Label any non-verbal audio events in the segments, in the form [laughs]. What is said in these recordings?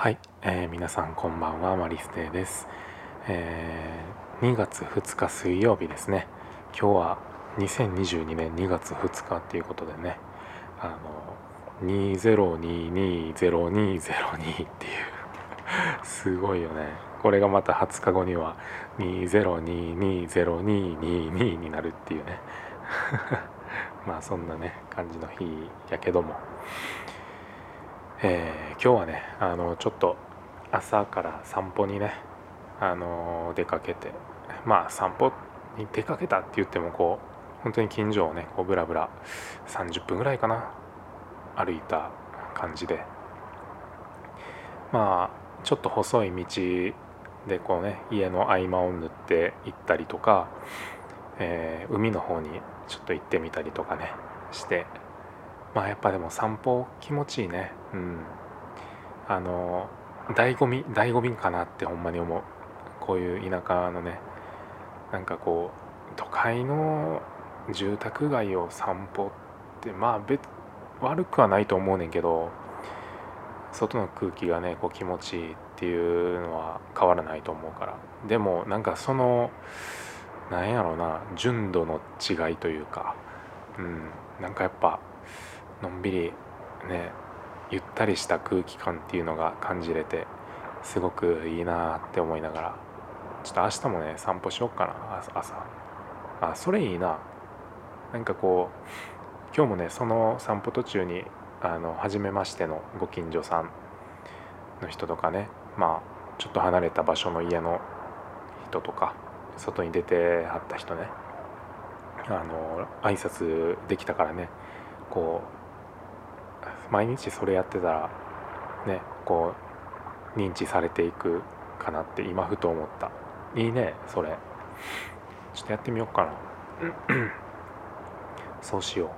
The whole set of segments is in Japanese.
はい、えー、皆さんこんばんはマリステです、えー、2月2日水曜日ですね。今日は2022年2月2日っていうことでね。あの20220202っていう。[laughs] すごいよね。これがまた20日後には20220222になるっていうね。[laughs] まあそんなね感じの日やけども。えー、今日はねあのちょっと朝から散歩にねあの出かけてまあ散歩に出かけたって言ってもこう本当に近所をねこうブラブラ30分ぐらいかな歩いた感じで。まあちょっと細い道でこうね家の合間を縫って行ったりとか、えー、海の方にちょっと行ってみたりとかねしてまあやっぱでも散歩気持ちいいね。うん。あの醍醐味醍醐味かなってほんまに思う。こういう田舎のねなんかこう都会の住宅街を散歩ってまあ別悪くはないと思うねんけど外の空気がねこう気持ちいいっていうのは変わらないと思うから。でもなんかそのなんやろうな純度の違いというかうん。なんかやっぱのんびりねゆったりした空気感っていうのが感じれてすごくいいなって思いながらちょっと明日もね散歩しよっかな朝。あそれいいな。なんかこう今日もねその散歩途中にあの初めましてのご近所さんの人とかねまあちょっと離れた場所の家の人とか外に出てはった人ねあの挨拶できたからねこう毎日それやってたらねこう認知されていくかなって今ふと思った。いいねそれ。ちょっとやってみようかな。[clears throat] そうしよ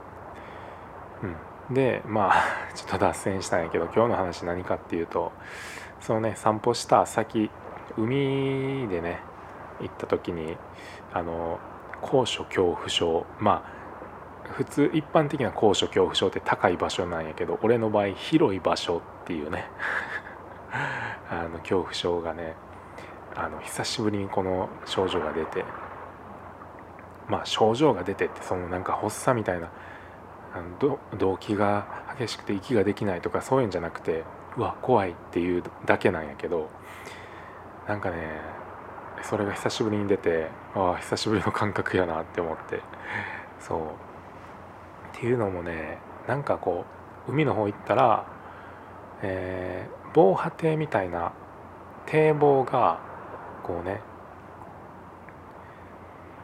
う。うん。でまあ [laughs] ちょっと脱線したんやけど今日の話何かっていうとそのね散歩した先海でね行った時にあの高所恐怖症。まあ普通一般的な高所恐怖症って高い場所なんやけど俺の場合広い場所っていうね。[laughs] あの恐怖症がねあの久しぶりにこの症状が出て。まあ症状が出てってそのなんか発作みたいなあの動悸が激しくて息ができないとかそういうんじゃなくてうわ怖いっていうだけなんやけど。なんかねそれが久しぶりに出てああ久しぶりの感覚やなって思って。そう。っていうのもねなんかこう海の方行ったら、えー、防波堤みたいな堤防がこうね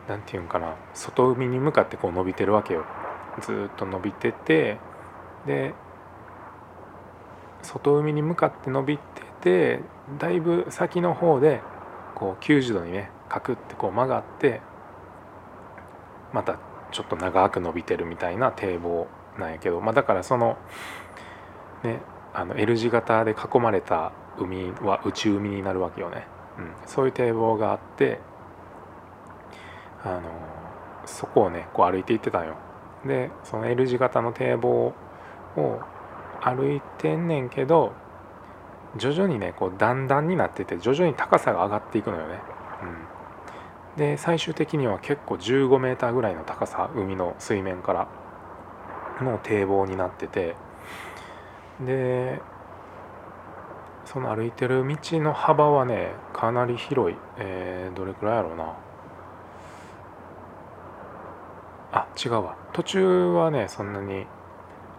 何て言うんかな外海に向かってこう伸びてるわけよ。ずっと伸びててで外海に向かって伸びててだいぶ先の方でこう90度にねカクってこう曲がってまたちょっと長く伸びてるみたいな堤防なんやけど、まあ、だからそのねあの L 字型で囲まれた海は内海になるわけよね、うん、そういう堤防があってあのそこをねこう歩いていってたんよ。でその L 字型の堤防を歩いてんねんけど徐々にねこう段々になってて徐々に高さが上がっていくのよね、うん、で最終的には結構15メーターぐらいの高さ海の水面からの堤防になっててでその歩いてる道の幅はねかなり広い、えー、どれくらいやろうな。あ違うわ。途中はねそんなに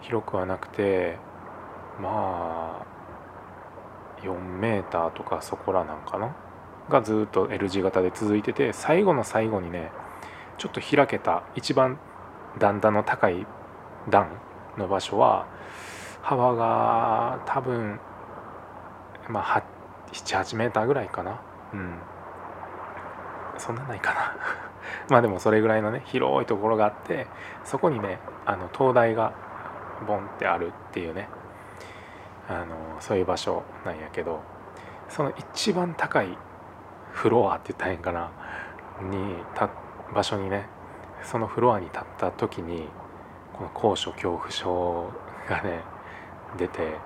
広くはなくてまあ4メーターとかそこらなんかな。がずっと L 字型で続いてて最後の最後にねちょっと開けた一番段々の高い段の場所は幅が多分まあ78メーターぐらいかな。うん。そんなないかな。[laughs] まあでもそれぐらいのね広いところがあってそこにねあの灯台がボンってあるっていうねあのそういう場所なんやけどその一番高いフロアって言ったらへんかな。にた場所にねそのフロアに立った時にこの高所恐怖症がね出て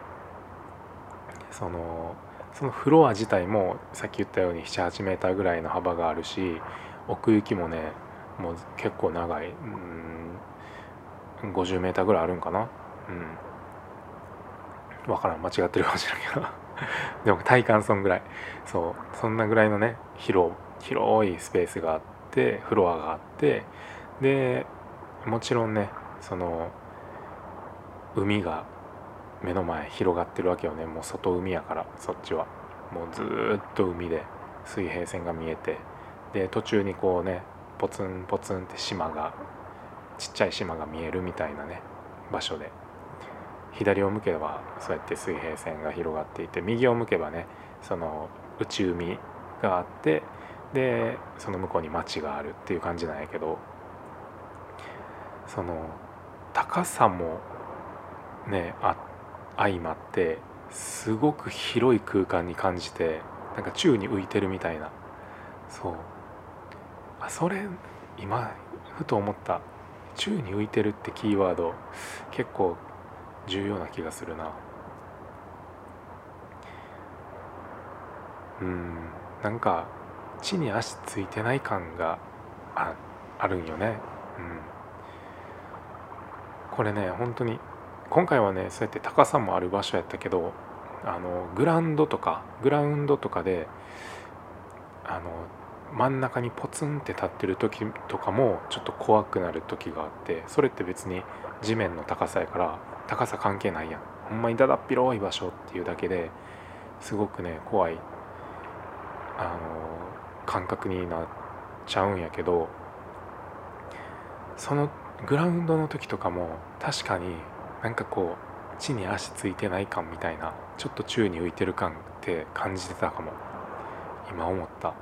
そのそのフロア自体もさっき言ったように78メーターぐらいの幅があるし奥行きもねもう結構長い。うん50メーターぐらいあるんかな。うん。分からん。間違ってるかもしれんけど。[laughs] でも体感そんぐらい。そう。そんなぐらいのね広広いスペースがあってフロアがあってでもちろんねその海が目の前広がってるわけよね。もう外海やからそっちは。もうずっと海で水平線が見えて。で途中にこうねポツンポツンって島がちっちゃい島が見えるみたいなね場所で。左を向けばそうやって水平線が広がっていて右を向けばねその内海があってでその向こうに町があるっていう感じなんやけどその高さもねあ相まってすごく広い空間に感じてなんか宙に浮いてるみたいな。そう。あそれ今ふと思った。宙に浮いてるってキーワード結構重要な気がするな。うんなんか地に足ついてない感がああるんよね。うん。これね本当に今回はねそうやって高さもある場所やったけどあのグラウンドとかグラウンドとかであの真ん中にポツンって立ってる時とかもちょっと怖くなる時があってそれって別に地面の高さやから高さ関係ないやん。ほんまにだだっ広い場所っていうだけですごくね怖いあの感覚になっちゃうんやけどそのグラウンドの時とかも確かになんかこう地に足ついてない感みたいなちょっと宙に浮いてる感って感じてたかも。今思った。うん。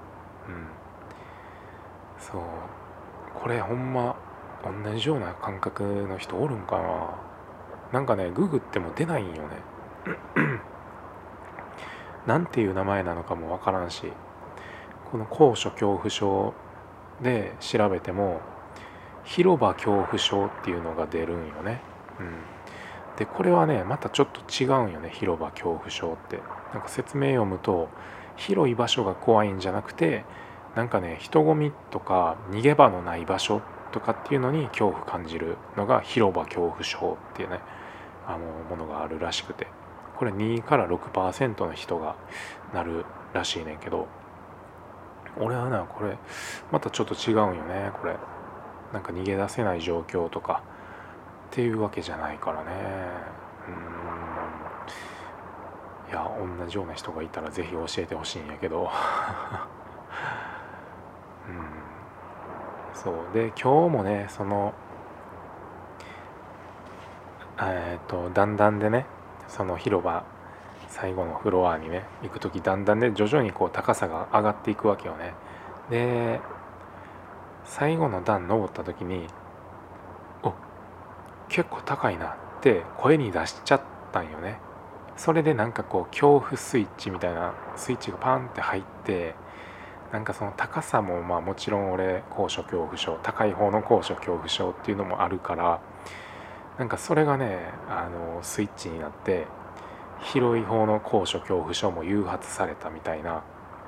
そう。これほんま同じような感覚の人おるんかな。なんかねググっても出ないんよね [clears throat] なんていう名前なのかもわからんしこの高所恐怖症で調べても広場恐怖症っていうのが出るんよね。うん、でこれはねまたちょっと違うんよね広場恐怖症って。なんか説明読むと広い場所が怖いんじゃなくてなんかね人混みとか逃げ場のない場所とかっていうのに恐怖感じるのが広場恐怖症っていうねあのものがあるらしくて。これ2から6%の人がなるらしいねんけど。俺はなこれまたちょっと違うんよねこれ。なんか逃げ出せない状況とか。っていうわけじゃないからね。うん。いや同じような人がいたら是非教えてほしいんやけど。[laughs] うん。そう。で今日もねそのえ、ー、とだんだんでねその広場最後のフロアにね行く時だんだんね徐々にこう高さが上がっていくわけよね。で最後の段登った時にお結構高いなって声に出しちゃったんよね。それでなんかこう恐怖スイッチみたいなスイッチがパンって入ってなんかその高さもまあもちろん俺高所恐怖症高い方の高所恐怖症っていうのもあるからなんかそれがねあのスイッチになって広い方の高所恐怖症も誘発されたみたいな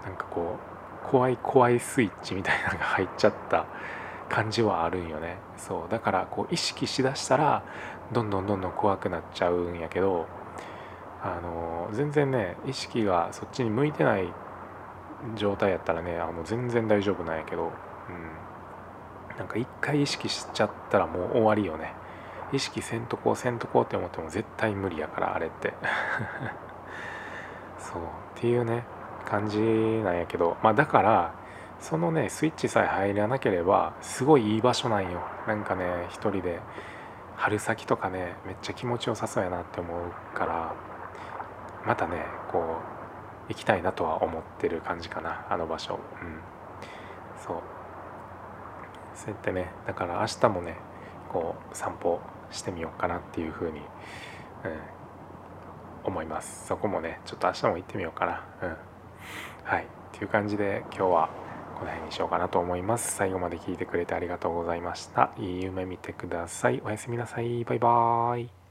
なんかこう怖い怖いスイッチみたいなのが入っちゃった感じはあるんよね。そうだからこう意識しだしたらどんどんどんどん怖くなっちゃうんやけどあの全然ね意識がそっちに向いてない状態やったらねあの全然大丈夫なんやけど、うん、なんか一回意識しちゃったらもう終わりよね。意識せんとこうせんとこうって思っても絶対無理やからあれって。[laughs] そう。っていうね感じなんやけど。まあだからそのねスイッチさえ入らなければすごいいい場所なんよ。なんかね一人で春先とかねめっちゃ気持ちよさそうやなって思うからまたねこう行きたいなとは思ってる感じかなあの場所。うん。そう。そうやってねだから明日もねこう散歩してみようかなっていうふうに、うん、思います。そこもねちょっと明日も行ってみようかな。うん。はい。っていう感じで今日はこの辺にしようかなと思います。最後まで聞いてくれてありがとうございました。いい夢見てください。おやすみなさい。バイバーイ。